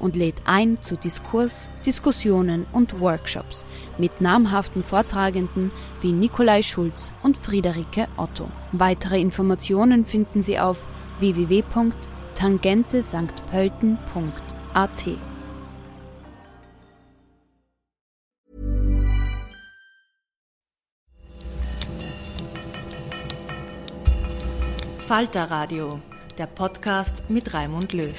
und lädt ein zu Diskurs, Diskussionen und Workshops mit namhaften Vortragenden wie Nikolai Schulz und Friederike Otto. Weitere Informationen finden Sie auf www.tangentesanktpölten.at. Falter Radio, der Podcast mit Raimund Löw.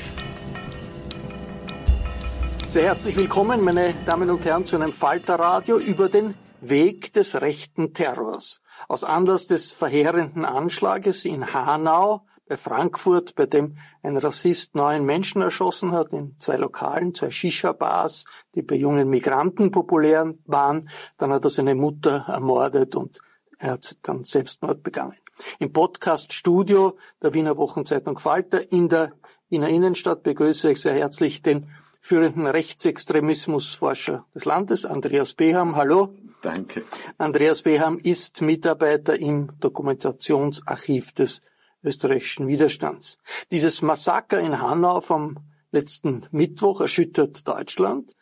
Sehr herzlich willkommen, meine Damen und Herren, zu einem Falterradio über den Weg des rechten Terrors. Aus Anlass des verheerenden Anschlages in Hanau bei Frankfurt, bei dem ein Rassist neun Menschen erschossen hat in zwei Lokalen, zwei Shisha-Bars, die bei jungen Migranten populär waren. Dann hat er seine Mutter ermordet und er hat dann Selbstmord begangen. Im Podcast-Studio der Wiener Wochenzeitung Falter in der Wiener Innenstadt begrüße ich sehr herzlich den führenden Rechtsextremismusforscher des Landes, Andreas Beham. Hallo. Danke. Andreas Beham ist Mitarbeiter im Dokumentationsarchiv des österreichischen Widerstands. Dieses Massaker in Hanau vom letzten Mittwoch erschüttert Deutschland.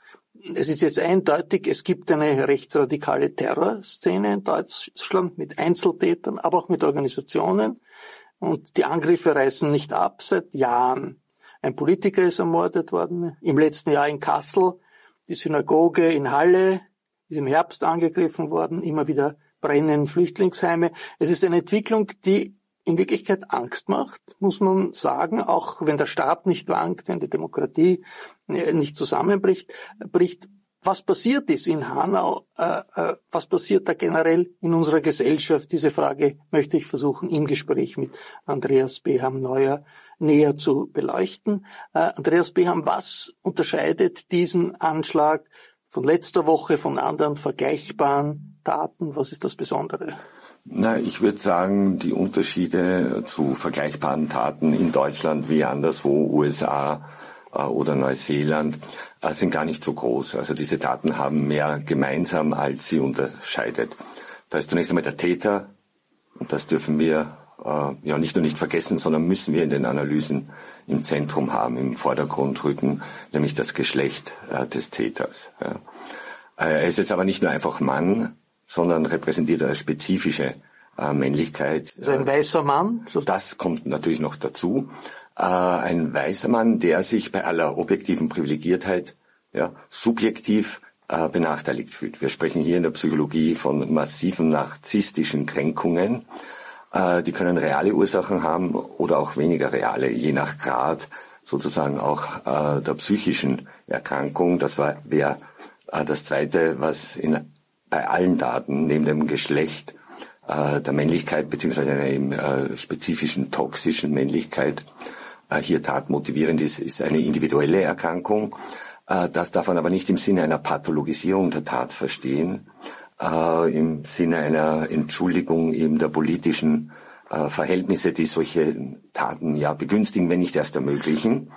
Es ist jetzt eindeutig, es gibt eine rechtsradikale Terrorszene in Deutschland mit Einzeltätern, aber auch mit Organisationen. Und die Angriffe reißen nicht ab seit Jahren. Ein Politiker ist ermordet worden, im letzten Jahr in Kassel, die Synagoge in Halle ist im Herbst angegriffen worden, immer wieder brennen Flüchtlingsheime. Es ist eine Entwicklung, die in Wirklichkeit Angst macht, muss man sagen, auch wenn der Staat nicht wankt, wenn die Demokratie äh, nicht zusammenbricht, bricht. Was passiert ist in Hanau, äh, äh, was passiert da generell in unserer Gesellschaft? Diese Frage möchte ich versuchen im Gespräch mit Andreas Beham Neuer näher zu beleuchten. Äh, Andreas Beham, was unterscheidet diesen Anschlag von letzter Woche von anderen vergleichbaren Daten? Was ist das Besondere? Na, ich würde sagen, die Unterschiede zu vergleichbaren Taten in Deutschland wie anderswo, USA äh, oder Neuseeland, äh, sind gar nicht so groß. Also diese Daten haben mehr gemeinsam, als sie unterscheidet. Da ist zunächst einmal der Täter, und das dürfen wir ja nicht nur nicht vergessen, sondern müssen wir in den Analysen im Zentrum haben, im Vordergrund rücken, nämlich das Geschlecht äh, des Täters. Ja. Äh, er ist jetzt aber nicht nur einfach Mann, sondern repräsentiert eine spezifische äh, Männlichkeit. Also ein weißer Mann? Das kommt natürlich noch dazu. Äh, ein weißer Mann, der sich bei aller objektiven Privilegiertheit ja, subjektiv äh, benachteiligt fühlt. Wir sprechen hier in der Psychologie von massiven narzisstischen Kränkungen, äh, die können reale Ursachen haben oder auch weniger reale, je nach Grad sozusagen auch äh, der psychischen Erkrankung. Das wäre äh, das Zweite, was in, bei allen Daten neben dem Geschlecht äh, der Männlichkeit beziehungsweise einer äh, spezifischen toxischen Männlichkeit äh, hier tatmotivierend ist, ist eine individuelle Erkrankung. Äh, das darf man aber nicht im Sinne einer Pathologisierung der Tat verstehen, äh, im Sinne einer Entschuldigung eben der politischen äh, Verhältnisse, die solche Taten ja begünstigen, wenn nicht erst ermöglichen.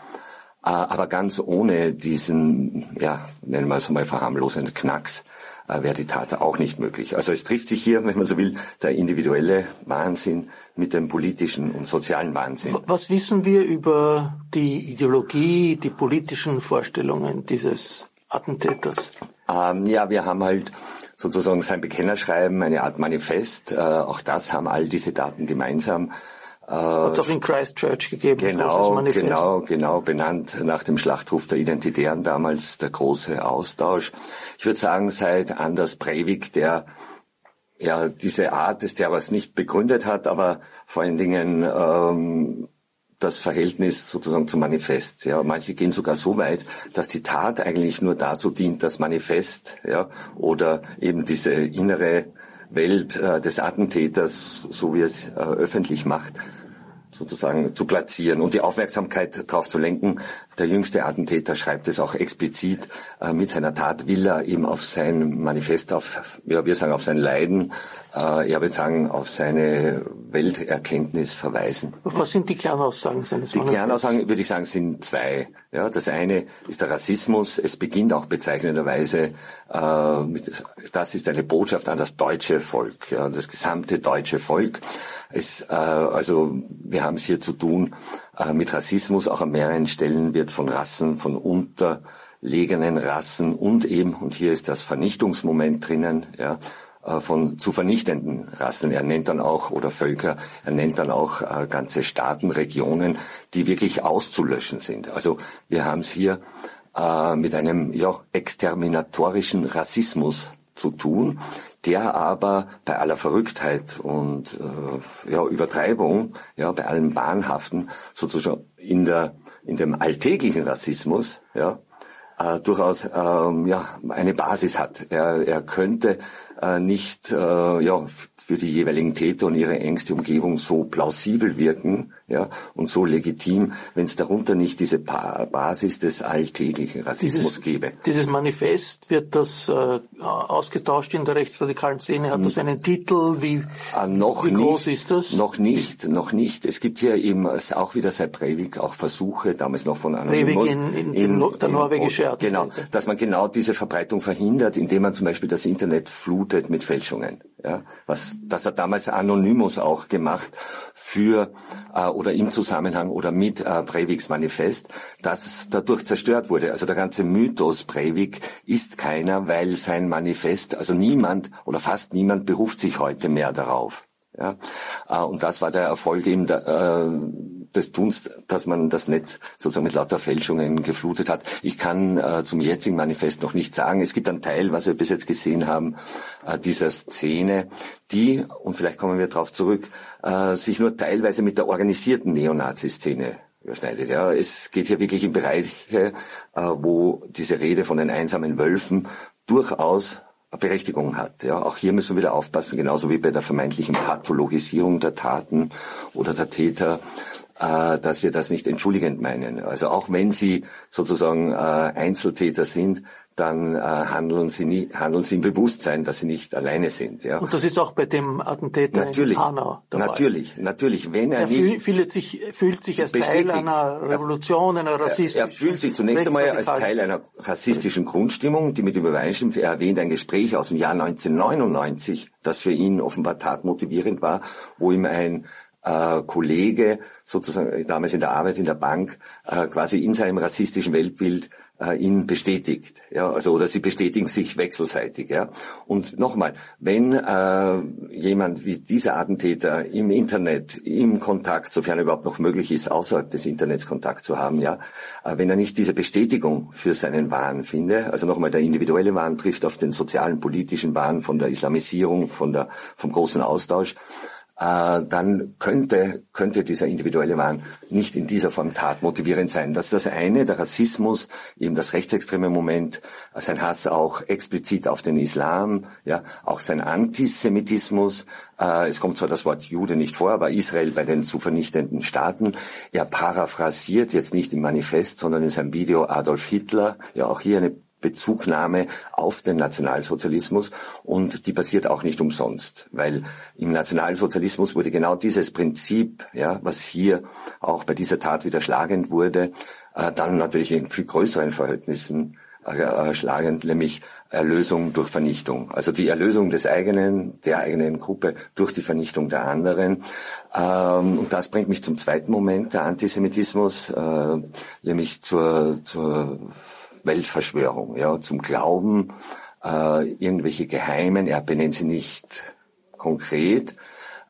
Äh, aber ganz ohne diesen, ja, nennen wir es mal verharmlosenden Knacks, äh, wäre die Tat auch nicht möglich. Also es trifft sich hier, wenn man so will, der individuelle Wahnsinn mit dem politischen und sozialen Wahnsinn. Was wissen wir über die Ideologie, die politischen Vorstellungen dieses Attentäters? Ähm, ja, wir haben halt sozusagen sein Bekennerschreiben, eine Art Manifest. Äh, auch das haben all diese Daten gemeinsam. Hat es auch in Christchurch gegeben, genau, genau, genau, benannt nach dem Schlachtruf der Identitären damals, der große Austausch. Ich würde sagen, seit Anders Breivik, der ja diese Art des Terrors nicht begründet hat, aber vor allen Dingen ähm, das Verhältnis sozusagen zum Manifest. Ja, manche gehen sogar so weit, dass die Tat eigentlich nur dazu dient, das Manifest, ja, oder eben diese innere Welt äh, des Attentäters, so wie es äh, öffentlich macht, sozusagen zu platzieren und die Aufmerksamkeit darauf zu lenken. Der jüngste Attentäter schreibt es auch explizit. Äh, mit seiner Tat will er eben auf sein Manifest, auf, ja, wir sagen auf sein Leiden, äh, ich würde sagen, auf seine Welterkenntnis verweisen. Was sind die Kernaussagen seines Die Kernaussagen, würde ich sagen, sind zwei. Ja, das eine ist der Rassismus. Es beginnt auch bezeichnenderweise, äh, mit, das ist eine Botschaft an das deutsche Volk, ja, das gesamte deutsche Volk. Es, äh, also wir haben es hier zu tun mit Rassismus. Auch an mehreren Stellen wird von Rassen, von unterlegenen Rassen und eben, und hier ist das Vernichtungsmoment drinnen, ja, äh, von zu vernichtenden Rassen. Er nennt dann auch, oder Völker, er nennt dann auch äh, ganze Staaten, Regionen, die wirklich auszulöschen sind. Also wir haben es hier äh, mit einem ja, exterminatorischen Rassismus zu tun, der aber bei aller Verrücktheit und äh, ja, Übertreibung, ja, bei allem Wahnhaften sozusagen in der in dem alltäglichen Rassismus, ja, äh, durchaus ähm, ja eine Basis hat. Er, er könnte äh, nicht äh, ja für die jeweiligen Täter und ihre engste Umgebung so plausibel wirken ja, und so legitim, wenn es darunter nicht diese pa Basis des alltäglichen Rassismus dieses, gäbe. Dieses Manifest, wird das äh, ausgetauscht in der rechtsradikalen Szene? Hat das einen Titel? Wie, äh, noch wie groß nicht, ist das? Noch nicht, noch nicht. Es gibt hier eben auch wieder seit Breivik auch Versuche, damals noch von Anonymous. Breivik in, in, in, der norwegische Art. Genau, dass man genau diese Verbreitung verhindert, indem man zum Beispiel das Internet flutet mit Fälschungen. Ja, was das hat damals Anonymous auch gemacht für äh, oder im Zusammenhang oder mit äh, Breiviks Manifest, das dadurch zerstört wurde. Also der ganze Mythos Breivik ist keiner, weil sein Manifest, also niemand oder fast niemand beruft sich heute mehr darauf. Ja, äh, und das war der Erfolg eben der, äh, des Tuns, dass man das Netz sozusagen mit lauter Fälschungen geflutet hat. Ich kann äh, zum jetzigen Manifest noch nicht sagen. Es gibt einen Teil, was wir bis jetzt gesehen haben, äh, dieser Szene, die, und vielleicht kommen wir darauf zurück, äh, sich nur teilweise mit der organisierten Neonazi-Szene überschneidet. Ja, es geht hier wirklich in Bereiche, äh, wo diese Rede von den einsamen Wölfen durchaus Berechtigung hat. Ja, auch hier müssen wir wieder aufpassen, genauso wie bei der vermeintlichen Pathologisierung der Taten oder der Täter, äh, dass wir das nicht entschuldigend meinen. Also auch wenn sie sozusagen äh, Einzeltäter sind, dann äh, handeln sie nie, handeln sie im Bewusstsein, dass sie nicht alleine sind. Ja. Und das ist auch bei dem Attentäter natürlich, in Hanau der natürlich, Fall. Natürlich, wenn er, er nicht fühlt sich, fühlt sich als Teil einer Revolution, einer rassistischen. Er, er fühlt sich zunächst einmal als Teil einer rassistischen Grundstimmung, die mit ihm übereinstimmt. Er erwähnt ein Gespräch aus dem Jahr 1999, das für ihn offenbar tatmotivierend war, wo ihm ein äh, Kollege sozusagen damals in der Arbeit in der Bank äh, quasi in seinem rassistischen Weltbild äh, ihn bestätigt. Ja, also oder sie bestätigen sich wechselseitig. Ja. Und nochmal, wenn äh, jemand wie dieser Attentäter im Internet, im Kontakt, sofern überhaupt noch möglich ist, außerhalb des Internets Kontakt zu haben, ja, äh, wenn er nicht diese Bestätigung für seinen Wahn finde, also nochmal der individuelle Wahn trifft auf den sozialen, politischen Wahn von der Islamisierung, von der vom großen Austausch, äh, dann könnte, könnte dieser individuelle Wahn nicht in dieser Form tatmotivierend sein. Das ist das eine, der Rassismus, eben das rechtsextreme Moment, sein Hass auch explizit auf den Islam, ja, auch sein Antisemitismus. Äh, es kommt zwar das Wort Jude nicht vor, aber Israel bei den zu vernichtenden Staaten. Er paraphrasiert jetzt nicht im Manifest, sondern in seinem Video Adolf Hitler, ja auch hier eine Bezugnahme auf den Nationalsozialismus und die passiert auch nicht umsonst, weil im Nationalsozialismus wurde genau dieses Prinzip, ja, was hier auch bei dieser Tat wieder schlagend wurde, äh, dann natürlich in viel größeren Verhältnissen äh, schlagend, nämlich Erlösung durch Vernichtung. Also die Erlösung des eigenen, der eigenen Gruppe durch die Vernichtung der anderen. Ähm, und das bringt mich zum zweiten Moment, der Antisemitismus, äh, nämlich zur, zur Weltverschwörung, ja, zum Glauben, äh, irgendwelche geheimen, er benennt sie nicht konkret,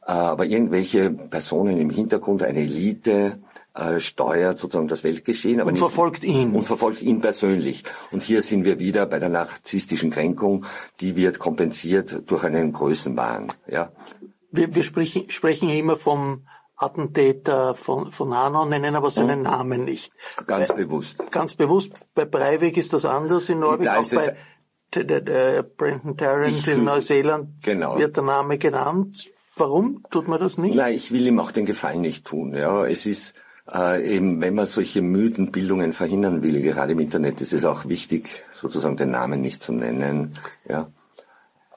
äh, aber irgendwelche Personen im Hintergrund, eine Elite, äh, steuert sozusagen das Weltgeschehen. Aber und nicht, verfolgt ihn. Und verfolgt ihn persönlich. Und hier sind wir wieder bei der narzisstischen Kränkung, die wird kompensiert durch einen Größenwahn. Ja. Wir, wir sprechen, sprechen immer vom Attentäter von, von Hanau, nennen aber seinen mhm. Namen nicht. Ganz bei, bewusst. Ganz bewusst. Bei Breivik ist das anders in Norwegen. Da auch bei der Brenton Tarrant in Neuseeland genau. wird der Name genannt. Warum tut man das nicht? Nein, ich will ihm auch den Gefallen nicht tun. Ja, es ist äh, eben, wenn man solche Mythenbildungen verhindern will, gerade im Internet, ist es auch wichtig, sozusagen den Namen nicht zu nennen. Ja.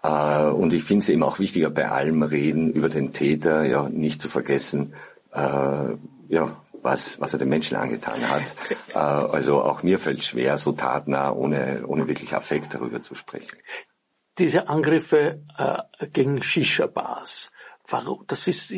Äh, und ich finde es eben auch wichtiger, bei allem Reden über den Täter, ja, nicht zu vergessen, äh, ja, was, was er den Menschen angetan hat. äh, also auch mir fällt schwer, so tatnah, ohne, ohne wirklich Affekt darüber zu sprechen. Diese Angriffe äh, gegen Shisha-Bars, warum, das ist,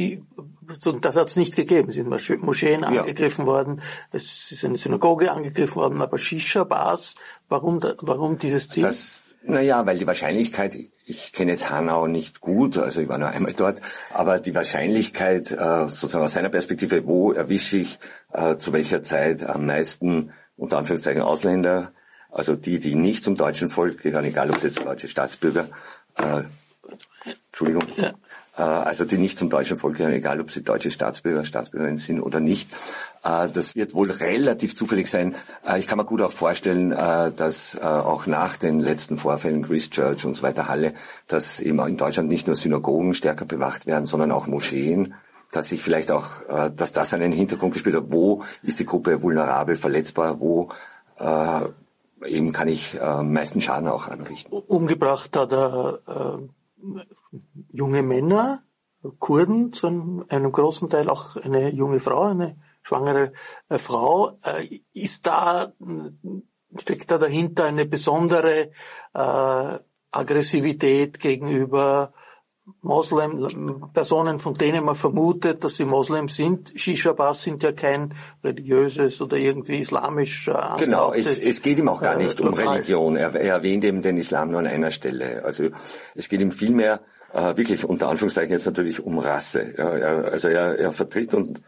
das hat es nicht gegeben. Es sind Moscheen ja. angegriffen worden, es ist eine Synagoge angegriffen worden, aber Shisha-Bars, warum, warum dieses Ziel? Das, naja, weil die Wahrscheinlichkeit, ich kenne jetzt Hanau nicht gut, also ich war nur einmal dort, aber die Wahrscheinlichkeit, äh, sozusagen aus seiner Perspektive, wo erwische ich äh, zu welcher Zeit am meisten, unter Anführungszeichen, Ausländer, also die, die nicht zum deutschen Volk gehören, egal ob es jetzt deutsche Staatsbürger, äh, Entschuldigung, ja. Äh, also die nicht zum deutschen Volk gehören, egal ob sie deutsche Staatsbürger, Staatsbürgerinnen sind oder nicht. Äh, das wird wohl relativ zufällig sein. Äh, ich kann mir gut auch vorstellen, dass auch nach den letzten Vorfällen Christchurch und so weiter Halle, dass eben in Deutschland nicht nur Synagogen stärker bewacht werden, sondern auch Moscheen dass sich vielleicht auch, dass das einen Hintergrund gespielt hat, wo ist die Gruppe vulnerabel, verletzbar, wo eben kann ich meisten Schaden auch anrichten. Umgebracht hat er äh, junge Männer, Kurden, zu einem, großen Teil auch eine junge Frau, eine schwangere äh, Frau. Äh, ist da, steckt da dahinter eine besondere äh, Aggressivität gegenüber Moslem, Personen, von denen man vermutet, dass sie Moslem sind. Shisha-Bars sind ja kein religiöses oder irgendwie islamisch. Äh, genau, es, es geht ihm auch gar nicht äh, um Religion. Er, er, erwähnt eben den Islam nur an einer Stelle. Also es geht ihm vielmehr äh, wirklich unter Anführungszeichen jetzt natürlich um Rasse. Ja, er, also er, er vertritt und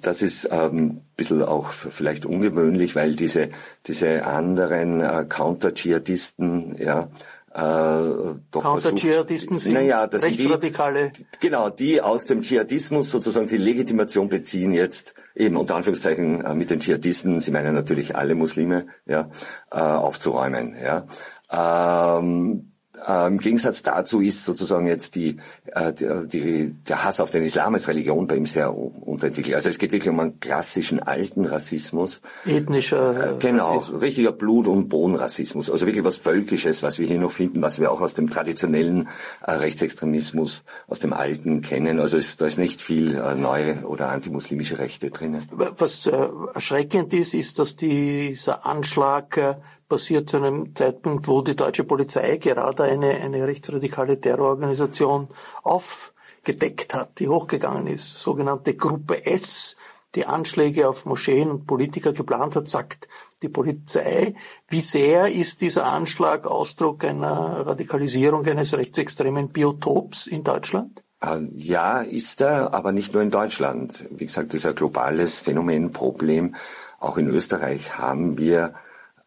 das ist ähm, bisschen auch vielleicht ungewöhnlich, weil diese diese anderen äh, Counter-Dschihadisten, ja, äh, doch Counter-Dschihadisten sind naja, das Rechtsradikale. Die, genau, die aus dem Dschihadismus sozusagen die Legitimation beziehen jetzt eben unter Anführungszeichen äh, mit den Dschihadisten, sie meinen natürlich alle Muslime, ja, äh, aufzuräumen. Ja. Ähm, äh, Im Gegensatz dazu ist sozusagen jetzt die, äh, die, der Hass auf den Islam als Religion bei ihm sehr unterentwickelt. Also es geht wirklich um einen klassischen alten Rassismus. Ethnischer. Äh, genau, Rassismus. richtiger Blut- und Bohnenrassismus. Also wirklich was Völkisches, was wir hier noch finden, was wir auch aus dem traditionellen äh, Rechtsextremismus, aus dem Alten kennen. Also es, da ist nicht viel äh, neue oder antimuslimische Rechte drinnen. Was äh, erschreckend ist, ist, dass dieser Anschlag äh, passiert zu einem Zeitpunkt, wo die deutsche Polizei gerade eine, eine rechtsradikale Terrororganisation aufgedeckt hat, die hochgegangen ist, sogenannte Gruppe S, die Anschläge auf Moscheen und Politiker geplant hat, sagt die Polizei. Wie sehr ist dieser Anschlag Ausdruck einer Radikalisierung eines rechtsextremen Biotops in Deutschland? Äh, ja, ist er, aber nicht nur in Deutschland. Wie gesagt, das ist ein globales Phänomen, Problem. Auch in Österreich haben wir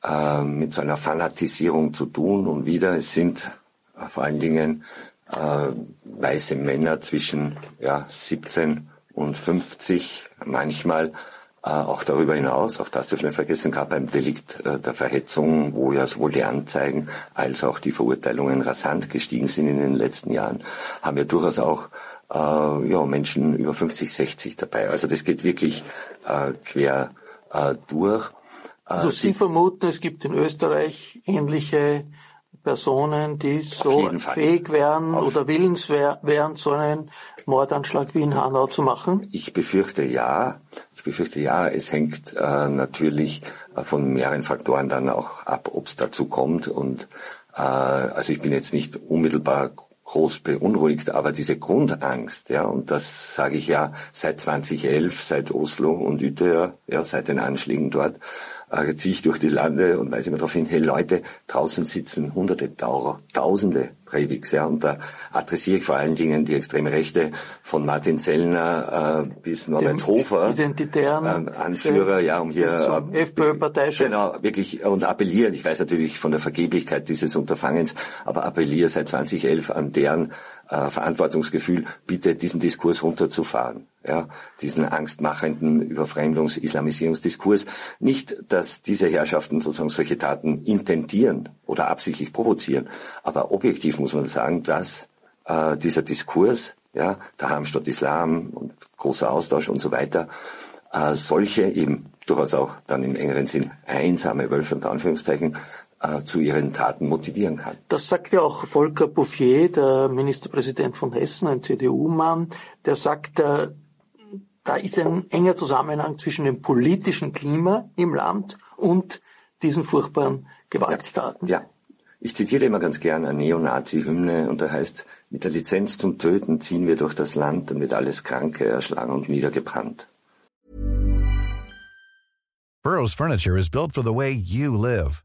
äh, mit so einer Fanatisierung zu tun. Und wieder, es sind äh, vor allen Dingen äh, weiße Männer zwischen ja, 17 und 50, manchmal äh, auch darüber hinaus, auch das dürfen wir vergessen, gerade beim Delikt äh, der Verhetzung, wo ja sowohl die Anzeigen als auch die Verurteilungen rasant gestiegen sind in den letzten Jahren, haben wir durchaus auch äh, ja, Menschen über 50, 60 dabei. Also das geht wirklich äh, quer äh, durch. Also Sie vermuten, es gibt in Österreich ähnliche Personen, die so fähig wären Auf oder willens wären, so einen Mordanschlag wie in Hanau zu machen? Ich befürchte ja. Ich befürchte ja. Es hängt äh, natürlich äh, von mehreren Faktoren dann auch ab, ob es dazu kommt. Und äh, also ich bin jetzt nicht unmittelbar groß beunruhigt, aber diese Grundangst, ja, und das sage ich ja seit 2011, seit Oslo und Utøya, ja, seit den Anschlägen dort, äh, ziehe ich durch die Lande und weise immer darauf hin, hey Leute, draußen sitzen hunderte, Tausende Breiviks, ja, und da adressiere ich vor allen Dingen die extreme Rechte von Martin Sellner äh, bis Norbert Dem Hofer, identitären äh, Anführer, ja, um hier äh, FPÖ-Parteichef. Genau, wirklich und appellieren. Ich weiß natürlich von der Vergeblichkeit dieses Unterfangens, aber appelliere seit 2011 an deren äh, Verantwortungsgefühl, bitte diesen Diskurs runterzufahren. Ja, diesen angstmachenden Überfremdungs-, Islamisierungsdiskurs. Nicht, dass diese Herrschaften sozusagen solche Taten intentieren oder absichtlich provozieren, aber objektiv muss man sagen, dass äh, dieser Diskurs, ja, daheim statt Islam und großer Austausch und so weiter, äh, solche eben durchaus auch dann im engeren Sinn einsame Wölfe unter Anführungszeichen äh, zu ihren Taten motivieren kann. Das sagt ja auch Volker Bouffier, der Ministerpräsident von Hessen, ein CDU-Mann, der sagt, äh, da ist ein enger Zusammenhang zwischen dem politischen Klima im Land und diesen furchtbaren Gewalttaten. Ja. ja. Ich zitiere immer ganz gern eine Neonazi-Hymne und da heißt, mit der Lizenz zum Töten ziehen wir durch das Land, dann wird alles Kranke erschlagen und niedergebrannt. Burroughs Furniture is built for the way you live.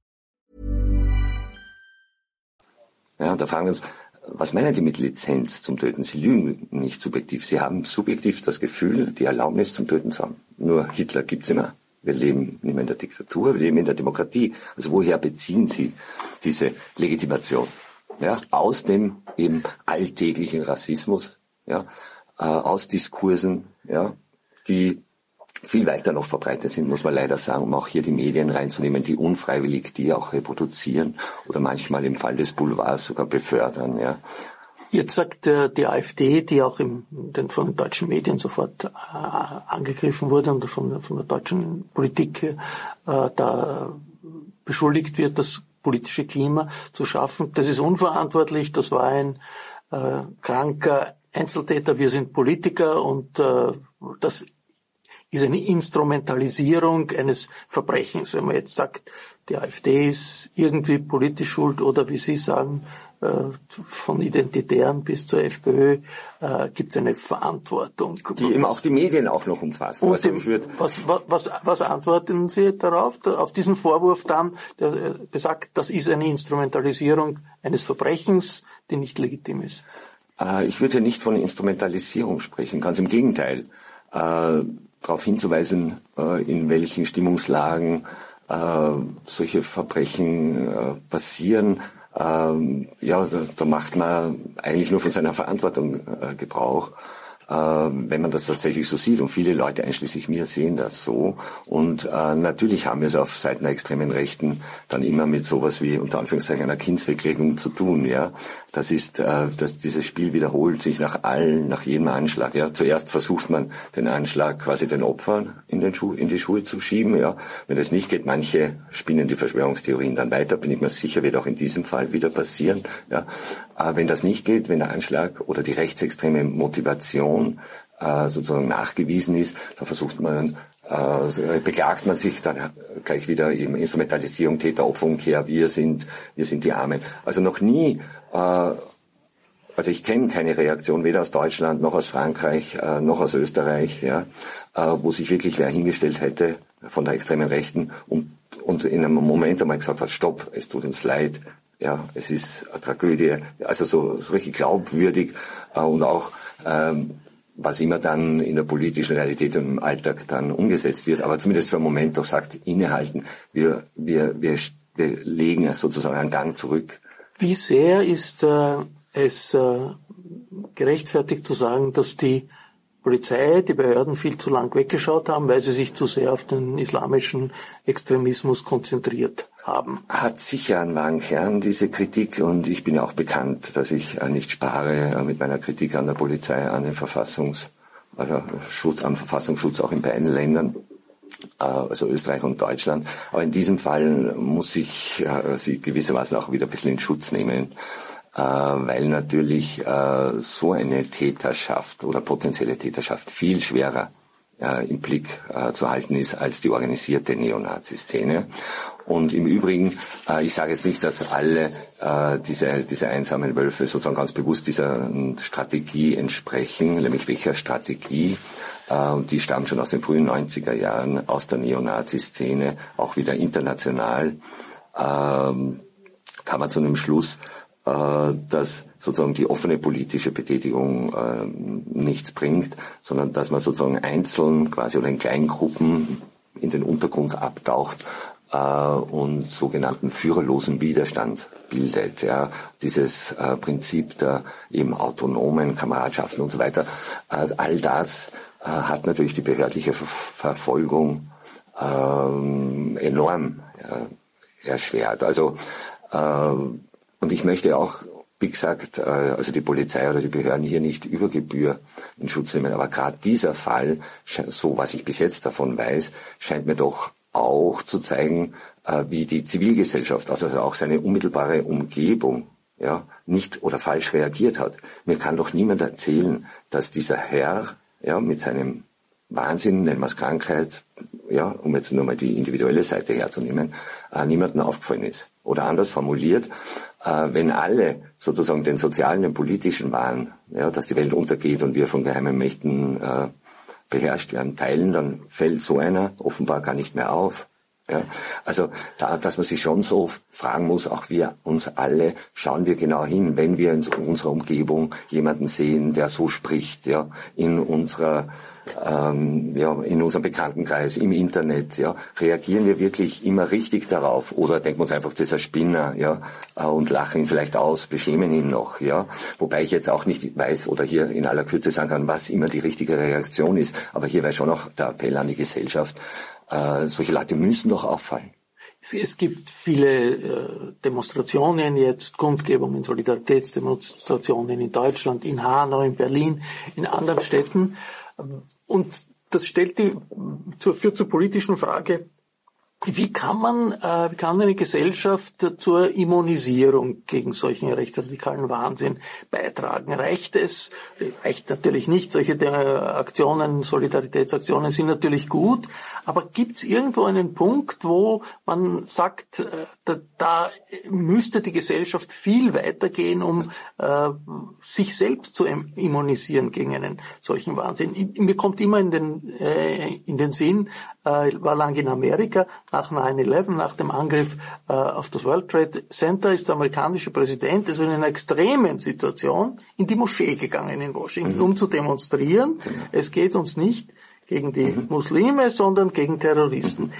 Ja, da fragen wir uns, was meinen die mit Lizenz zum Töten? Sie lügen nicht subjektiv. Sie haben subjektiv das Gefühl, die Erlaubnis zum Töten zu haben. Nur Hitler gibt's immer. Wir leben nicht mehr in der Diktatur, wir leben in der Demokratie. Also woher beziehen Sie diese Legitimation? Ja, aus dem eben alltäglichen Rassismus, ja, äh, aus Diskursen, ja, die viel weiter noch verbreitet sind, muss man leider sagen, um auch hier die Medien reinzunehmen, die unfreiwillig die auch reproduzieren oder manchmal im Fall des Boulevards sogar befördern. Ja. Jetzt sagt äh, die AfD, die auch im, den, von den deutschen Medien sofort äh, angegriffen wurde und von, von der deutschen Politik äh, da beschuldigt wird, das politische Klima zu schaffen. Das ist unverantwortlich, das war ein äh, kranker Einzeltäter, wir sind Politiker und äh, das ist eine Instrumentalisierung eines Verbrechens. Wenn man jetzt sagt, die AfD ist irgendwie politisch schuld oder wie Sie sagen, äh, von Identitären bis zur FPÖ äh, gibt es eine Verantwortung. Die eben auch die Medien auch noch umfasst. Und dem, was, was, was antworten Sie darauf, auf diesen Vorwurf dann, der äh, besagt, das ist eine Instrumentalisierung eines Verbrechens, die nicht legitim ist? Äh, ich würde nicht von Instrumentalisierung sprechen, ganz im Gegenteil. Äh, darauf hinzuweisen, äh, in welchen Stimmungslagen äh, solche Verbrechen äh, passieren. Ähm, ja, da, da, macht man eigentlich nur von seiner Verantwortung Gebrauch. Ähm, wenn man das tatsächlich so sieht. Und viele Leute, einschließlich mir, sehen das so. Und äh, natürlich haben wir es auf Seiten der extremen Rechten dann immer mit sowas wie unter Anführungszeichen einer Kindsweglegung zu tun. Ja, das ist, äh, dass dieses Spiel wiederholt sich nach allen, nach jedem Anschlag. Ja, zuerst versucht man den Anschlag quasi den Opfern in den Schuh, in die Schuhe zu schieben. Ja, wenn das nicht geht, manche spinnen die Verschwörungstheorien dann weiter. Bin ich mir sicher, wird auch in diesem Fall wieder passieren. Ja, aber wenn das nicht geht, wenn der Anschlag oder die rechtsextreme Motivation äh, sozusagen nachgewiesen ist, dann versucht man, äh, beklagt man sich dann gleich wieder eben Instrumentalisierung, Täter-Opfer-Umkehr, wir sind, wir sind die Armen. Also noch nie, äh, also ich kenne keine Reaktion weder aus Deutschland noch aus Frankreich äh, noch aus Österreich, ja, äh, wo sich wirklich wer hingestellt hätte von der extremen Rechten und, und in einem Moment einmal gesagt hat, stopp, es tut uns leid, ja, es ist eine Tragödie, also so, so richtig glaubwürdig äh, und auch ähm, was immer dann in der politischen Realität und im Alltag dann umgesetzt wird, aber zumindest für einen Moment doch sagt, innehalten, wir, wir, wir wir legen sozusagen einen Gang zurück. Wie sehr ist äh, es äh, gerechtfertigt zu sagen, dass die Polizei, die Behörden viel zu lang weggeschaut haben, weil sie sich zu sehr auf den islamischen Extremismus konzentriert haben. Hat sicher einen wahren Kern, diese Kritik, und ich bin auch bekannt, dass ich äh, nicht spare äh, mit meiner Kritik an der Polizei, an den Verfassungs, also am Verfassungsschutz auch in beiden Ländern äh, also Österreich und Deutschland. Aber in diesem Fall muss ich sie gewissermaßen auch wieder ein bisschen in Schutz nehmen äh, weil natürlich äh, so eine Täterschaft oder potenzielle Täterschaft viel schwerer äh, im Blick äh, zu halten ist als die organisierte Neonazi-Szene. Und im Übrigen, äh, ich sage jetzt nicht, dass alle äh, diese, diese einsamen Wölfe sozusagen ganz bewusst dieser Strategie entsprechen, nämlich welcher Strategie. Äh, die stammt schon aus den frühen 90er Jahren, aus der Neonazi-Szene, auch wieder international. Ähm, kam man zu einem Schluss, äh, dass sozusagen die offene politische Betätigung äh, nichts bringt, sondern dass man sozusagen einzeln quasi oder in kleinen Gruppen in den Untergrund abtaucht äh, und sogenannten führerlosen Widerstand bildet. Ja. Dieses äh, Prinzip der eben autonomen Kameradschaften und so weiter, äh, all das äh, hat natürlich die behördliche Ver Verfolgung ähm, enorm erschwert. Also und ich möchte auch, wie gesagt, äh, also die Polizei oder die Behörden hier nicht über Gebühr in Schutz nehmen. Aber gerade dieser Fall, so was ich bis jetzt davon weiß, scheint mir doch auch zu zeigen, äh, wie die Zivilgesellschaft, also auch seine unmittelbare Umgebung, ja, nicht oder falsch reagiert hat. Mir kann doch niemand erzählen, dass dieser Herr, ja, mit seinem Wahnsinn, nennen wir es Krankheit, ja, um jetzt nur mal die individuelle Seite herzunehmen, äh, niemandem aufgefallen ist. Oder anders formuliert, wenn alle sozusagen den sozialen und politischen Wahn, ja, dass die Welt untergeht und wir von geheimen Mächten äh, beherrscht werden, teilen, dann fällt so einer offenbar gar nicht mehr auf. Ja, also da, dass man sich schon so fragen muss, auch wir uns alle, schauen wir genau hin, wenn wir in unserer Umgebung jemanden sehen, der so spricht, ja, in unserer ähm, ja, in unserem Bekanntenkreis, im Internet, ja, reagieren wir wirklich immer richtig darauf oder denken wir uns einfach, das ist ein Spinner, ja, äh, und lachen ihn vielleicht aus, beschämen ihn noch, ja. Wobei ich jetzt auch nicht weiß oder hier in aller Kürze sagen kann, was immer die richtige Reaktion ist, aber hier wäre schon noch der Appell an die Gesellschaft, äh, solche Leute müssen doch auffallen. Es gibt viele äh, Demonstrationen jetzt, Kundgebungen, Solidaritätsdemonstrationen in Deutschland, in Hanau, in Berlin, in anderen Städten. Und das stellt die, führt zur politischen Frage, wie kann man, äh, wie kann eine Gesellschaft zur Immunisierung gegen solchen rechtsradikalen Wahnsinn beitragen? Reicht es? Reicht natürlich nicht. Solche Aktionen, Solidaritätsaktionen sind natürlich gut, aber gibt es irgendwo einen Punkt, wo man sagt, äh, da, da, müsste die Gesellschaft viel weitergehen, um äh, sich selbst zu immunisieren gegen einen solchen Wahnsinn? Mir kommt immer in den, äh, in den Sinn, äh, war lange in Amerika, nach 9-11, nach dem Angriff äh, auf das World Trade Center, ist der amerikanische Präsident also in einer extremen Situation in die Moschee gegangen in Washington, mhm. um zu demonstrieren. Genau. Es geht uns nicht gegen die mhm. Muslime, sondern gegen Terroristen. Mhm.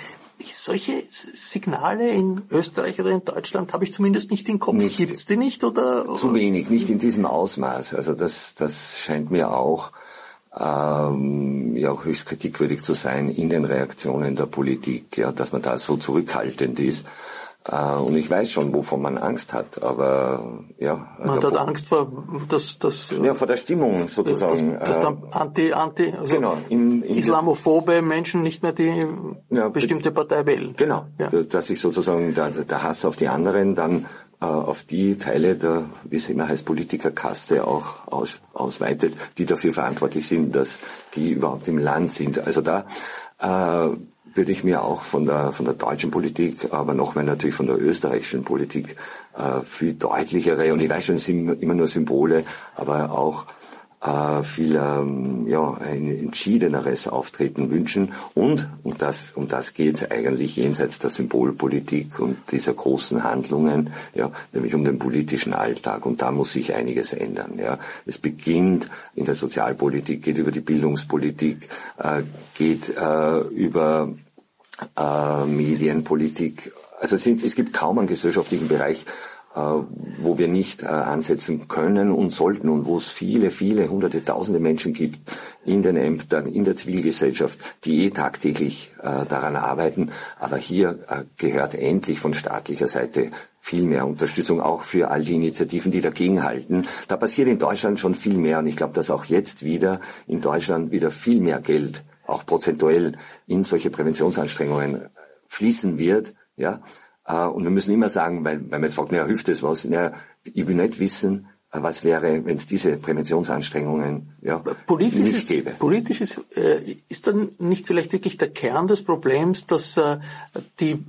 Solche Signale in Österreich oder in Deutschland habe ich zumindest nicht im Kopf. Gibt es die nicht oder? Zu wenig, nicht in diesem Ausmaß. Also das, das scheint mir auch ähm, ja auch höchst kritikwürdig zu sein in den Reaktionen der Politik, ja, dass man da so zurückhaltend ist. Äh, und ich weiß schon, wovon man Angst hat, aber ja. Man hat Angst vor das, das ja vor der Stimmung sozusagen. Dass, dass dann anti anti also genau, in, in islamophobe Menschen nicht mehr die ja, bestimmte Partei wählen. Genau, ja. dass sich sozusagen der, der Hass auf die anderen dann äh, auf die Teile der, wie es immer heißt, Politikerkaste auch aus, ausweitet, die dafür verantwortlich sind, dass die überhaupt im Land sind. Also da äh, würde ich mir auch von der, von der deutschen Politik, aber noch mehr natürlich von der österreichischen Politik äh, viel deutlichere, und ich weiß schon, es sind immer nur Symbole, aber auch äh, viel ähm, ja, ein entschiedeneres Auftreten wünschen. Und, und das, um das geht es eigentlich jenseits der Symbolpolitik und dieser großen Handlungen, ja, nämlich um den politischen Alltag. Und da muss sich einiges ändern. Ja. Es beginnt in der Sozialpolitik, geht über die Bildungspolitik, äh, geht äh, über äh, Medienpolitik. Also es, es gibt kaum einen gesellschaftlichen Bereich, wo wir nicht äh, ansetzen können und sollten und wo es viele, viele hunderte, tausende Menschen gibt in den Ämtern, in der Zivilgesellschaft, die eh tagtäglich äh, daran arbeiten. Aber hier gehört endlich von staatlicher Seite viel mehr Unterstützung auch für all die Initiativen, die dagegenhalten. Da passiert in Deutschland schon viel mehr und ich glaube, dass auch jetzt wieder in Deutschland wieder viel mehr Geld, auch prozentuell, in solche Präventionsanstrengungen fließen wird. Ja, äh, und wir müssen immer sagen, weil, weil man jetzt fragt, naja, hilft das was? Naja, ich will nicht wissen, äh, was wäre, wenn es diese Präventionsanstrengungen ja, politisch nicht gäbe. Politisch ist, äh, ist dann nicht vielleicht wirklich der Kern des Problems, dass äh, die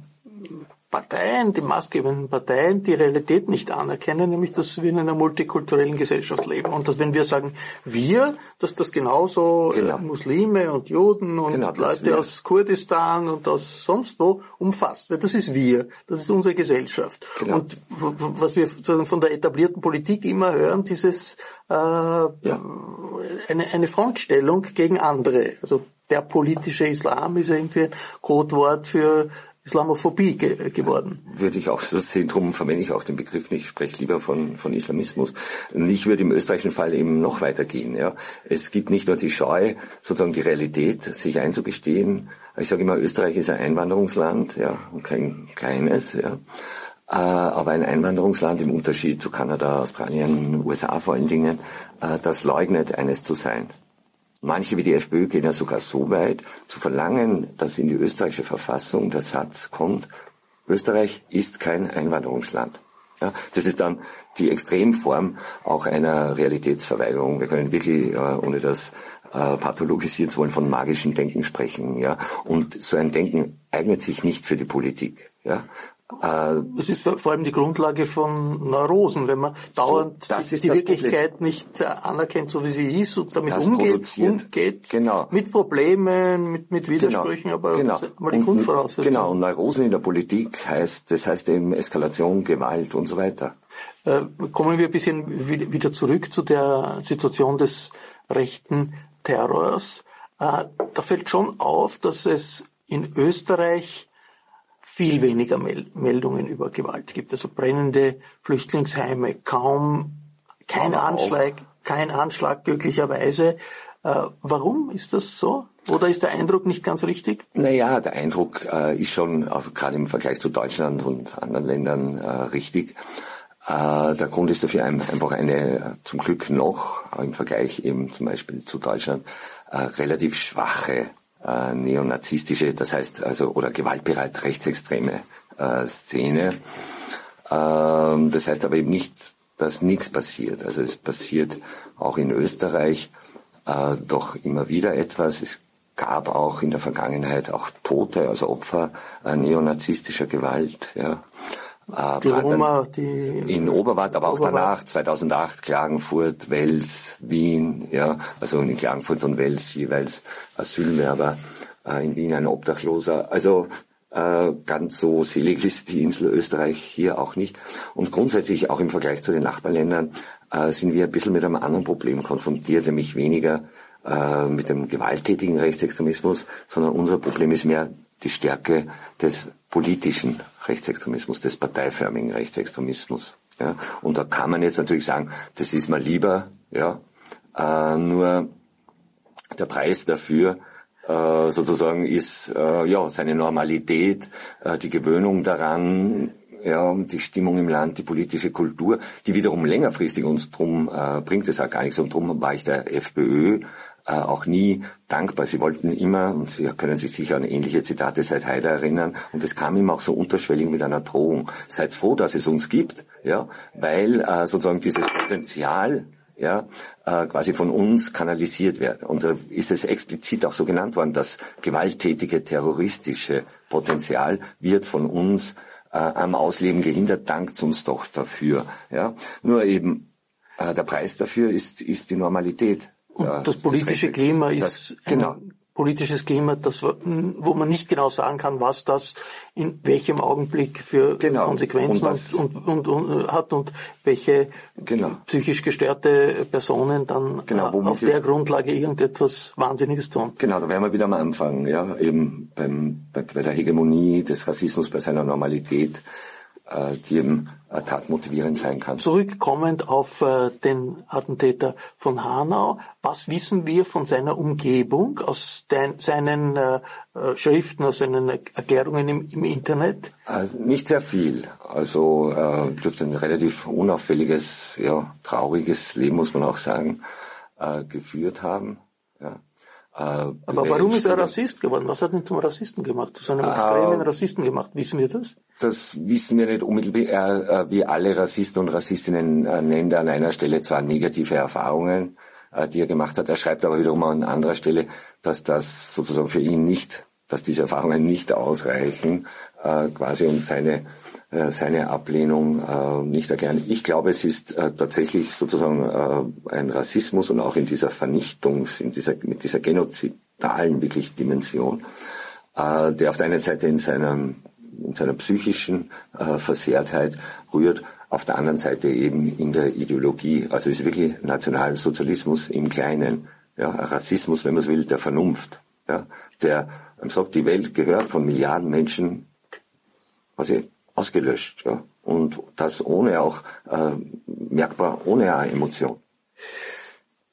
Parteien, die maßgebenden Parteien, die Realität nicht anerkennen, nämlich dass wir in einer multikulturellen Gesellschaft leben und dass wenn wir sagen wir, dass das genauso äh, genau. Muslime und Juden und genau, Leute aus Kurdistan und aus sonst wo umfasst. Weil das ist wir, das ist unsere Gesellschaft. Genau. Und was wir von der etablierten Politik immer hören, dieses äh, ja. eine, eine Frontstellung gegen andere. Also der politische Islam ist irgendwie ein Codewort für Islamophobie ge geworden. Würde ich auch so sehen, darum verwende ich auch den Begriff nicht, ich spreche lieber von, von Islamismus. Ich würde im österreichischen Fall eben noch weitergehen. Ja. Es gibt nicht nur die Scheu, sozusagen die Realität sich einzugestehen. Ich sage immer, Österreich ist ein Einwanderungsland, ja, und kein kleines, ja. Äh, aber ein Einwanderungsland im Unterschied zu Kanada, Australien, USA vor allen Dingen, äh, das leugnet, eines zu sein. Manche wie die FPÖ gehen ja sogar so weit, zu verlangen, dass in die österreichische Verfassung der Satz kommt, Österreich ist kein Einwanderungsland. Ja, das ist dann die Extremform auch einer Realitätsverweigerung. Wir können wirklich, äh, ohne das äh, pathologisieren zu wollen, von magischem Denken sprechen. Ja? Und so ein Denken eignet sich nicht für die Politik. Ja? Äh, es ist vor allem die Grundlage von Neurosen, wenn man dauernd so, die, die Wirklichkeit Problem. nicht äh, anerkennt, so wie sie ist und damit umgeht, umgeht genau. mit Problemen, mit, mit genau. Widersprüchen, genau. aber genau. das ist mal die und, Grundvoraussetzung. Genau, und Neurosen in der Politik heißt, das heißt eben Eskalation, Gewalt und so weiter. Äh, kommen wir ein bisschen wieder zurück zu der Situation des rechten Terrors. Da fällt schon auf, dass es in Österreich viel weniger Meldungen über Gewalt gibt. Also brennende Flüchtlingsheime, kaum kein Anschlag, kein Anschlag glücklicherweise. Äh, warum ist das so? Oder ist der Eindruck nicht ganz richtig? Naja, der Eindruck äh, ist schon gerade im Vergleich zu Deutschland und anderen Ländern äh, richtig. Äh, der Grund ist dafür einfach eine zum Glück noch im Vergleich eben zum Beispiel zu Deutschland äh, relativ schwache äh, neonazistische, das heißt also oder gewaltbereit rechtsextreme äh, Szene. Ähm, das heißt aber eben nicht, dass nichts passiert. Also es passiert auch in Österreich äh, doch immer wieder etwas. Es gab auch in der Vergangenheit auch Tote, also Opfer äh, neonazistischer Gewalt. Ja. Äh, die Roma, die in Oberwart, aber auch Oberwart. danach, 2008, Klagenfurt, Wels, Wien, ja, also in Klagenfurt und Wels jeweils Asylwerber, äh, in Wien ein Obdachloser. Also äh, ganz so selig ist die Insel Österreich hier auch nicht. Und grundsätzlich auch im Vergleich zu den Nachbarländern äh, sind wir ein bisschen mit einem anderen Problem konfrontiert, nämlich weniger äh, mit dem gewalttätigen Rechtsextremismus, sondern unser Problem ist mehr die Stärke des politischen Rechtsextremismus, des parteiförmigen Rechtsextremismus. Ja. Und da kann man jetzt natürlich sagen, das ist mal lieber, ja, äh, nur der Preis dafür äh, sozusagen ist äh, ja seine Normalität, äh, die Gewöhnung daran, ja, die Stimmung im Land, die politische Kultur, die wiederum längerfristig uns drum äh, bringt es halt gar nichts. Und drum war ich der FPÖ auch nie dankbar. Sie wollten immer, und Sie können sich sicher an ähnliche Zitate seit Heider erinnern, und es kam immer auch so unterschwellig mit einer Drohung. Seid froh, dass es uns gibt, ja, weil äh, sozusagen dieses Potenzial ja, äh, quasi von uns kanalisiert wird. Und da ist es explizit auch so genannt worden, das gewalttätige terroristische Potenzial wird von uns äh, am Ausleben gehindert, dankt uns doch dafür. Ja. Nur eben äh, der Preis dafür ist, ist die Normalität und das politische Klima ist das, genau. politisches Klima, das, wo man nicht genau sagen kann, was das in welchem Augenblick für genau. Konsequenzen und, und, und, und, hat und welche genau. psychisch gestörte Personen dann genau, auf der Grundlage irgendetwas Wahnsinniges tun. Genau, da wären wir wieder am Anfang, ja, eben beim, bei, bei der Hegemonie des Rassismus, bei seiner Normalität äh, die eben äh, tatmotivierend sein kann. Zurückkommend auf äh, den Attentäter von Hanau, was wissen wir von seiner Umgebung, aus den, seinen Schriften, aus seinen Erklärungen im, im Internet? nicht sehr viel. Also äh, dürfte ein relativ unauffälliges, ja, trauriges Leben, muss man auch sagen, äh, geführt haben. Ja. Äh, Aber warum ist er Rassist geworden? Was hat ihn zum Rassisten gemacht? Zu seinem extremen äh, Rassisten gemacht? Wissen wir das? Das wissen wir nicht unmittelbar. Äh, wie alle Rassisten und Rassistinnen äh, nennt er an einer Stelle zwar negative Erfahrungen, die er gemacht hat. Er schreibt aber wiederum an anderer Stelle, dass das sozusagen für ihn nicht, dass diese Erfahrungen nicht ausreichen, quasi um seine seine Ablehnung äh, nicht erklären. Ich glaube, es ist äh, tatsächlich sozusagen äh, ein Rassismus und auch in dieser Vernichtungs-, in dieser, mit dieser genozidalen wirklich Dimension, äh, der auf der einen Seite in seinem in seiner psychischen äh, Versehrtheit rührt, auf der anderen Seite eben in der Ideologie. Also es ist wirklich Nationalsozialismus im Kleinen, ja, Rassismus, wenn man es will, der Vernunft, ja, der sagt, die Welt gehört von Milliarden Menschen quasi ausgelöscht. Ja. Und das ohne auch, äh, merkbar, ohne eine Emotion.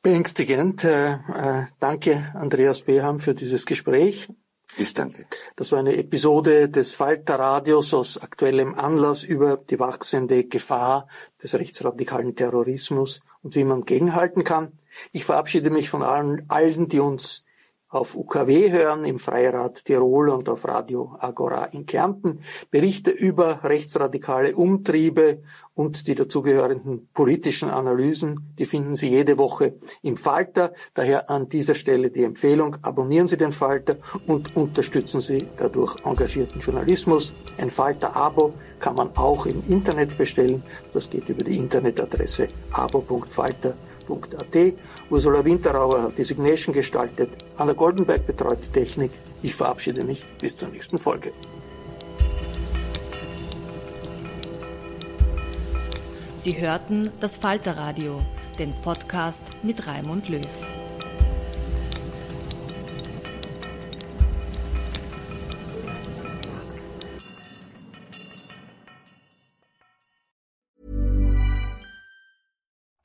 Beängstigend. Äh, äh, danke, Andreas Beham, für dieses Gespräch. Ich danke. Das war eine Episode des Falter Radios aus aktuellem Anlass über die wachsende Gefahr des rechtsradikalen Terrorismus und wie man gegenhalten kann. Ich verabschiede mich von allen, allen, die uns auf UKW hören, im Freirad Tirol und auf Radio Agora in Kärnten, Berichte über rechtsradikale Umtriebe und die dazugehörenden politischen Analysen, die finden Sie jede Woche im Falter. Daher an dieser Stelle die Empfehlung, abonnieren Sie den Falter und unterstützen Sie dadurch engagierten Journalismus. Ein Falter-Abo kann man auch im Internet bestellen. Das geht über die Internetadresse abo.falter.at Ursula Winterauer hat Designation gestaltet, Anna Goldenberg betreut die Technik. Ich verabschiede mich bis zur nächsten Folge. Sie hörten das Falterradio, den Podcast mit Raimund Löw.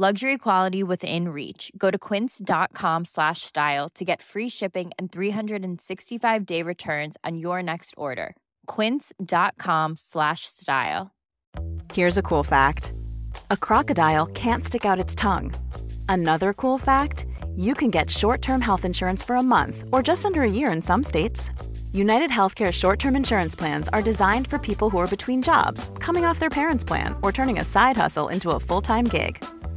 Luxury quality within reach. Go to quince.com slash style to get free shipping and 365 day returns on your next order. Quince.com slash style. Here's a cool fact a crocodile can't stick out its tongue. Another cool fact you can get short term health insurance for a month or just under a year in some states. United Healthcare short term insurance plans are designed for people who are between jobs, coming off their parents' plan, or turning a side hustle into a full time gig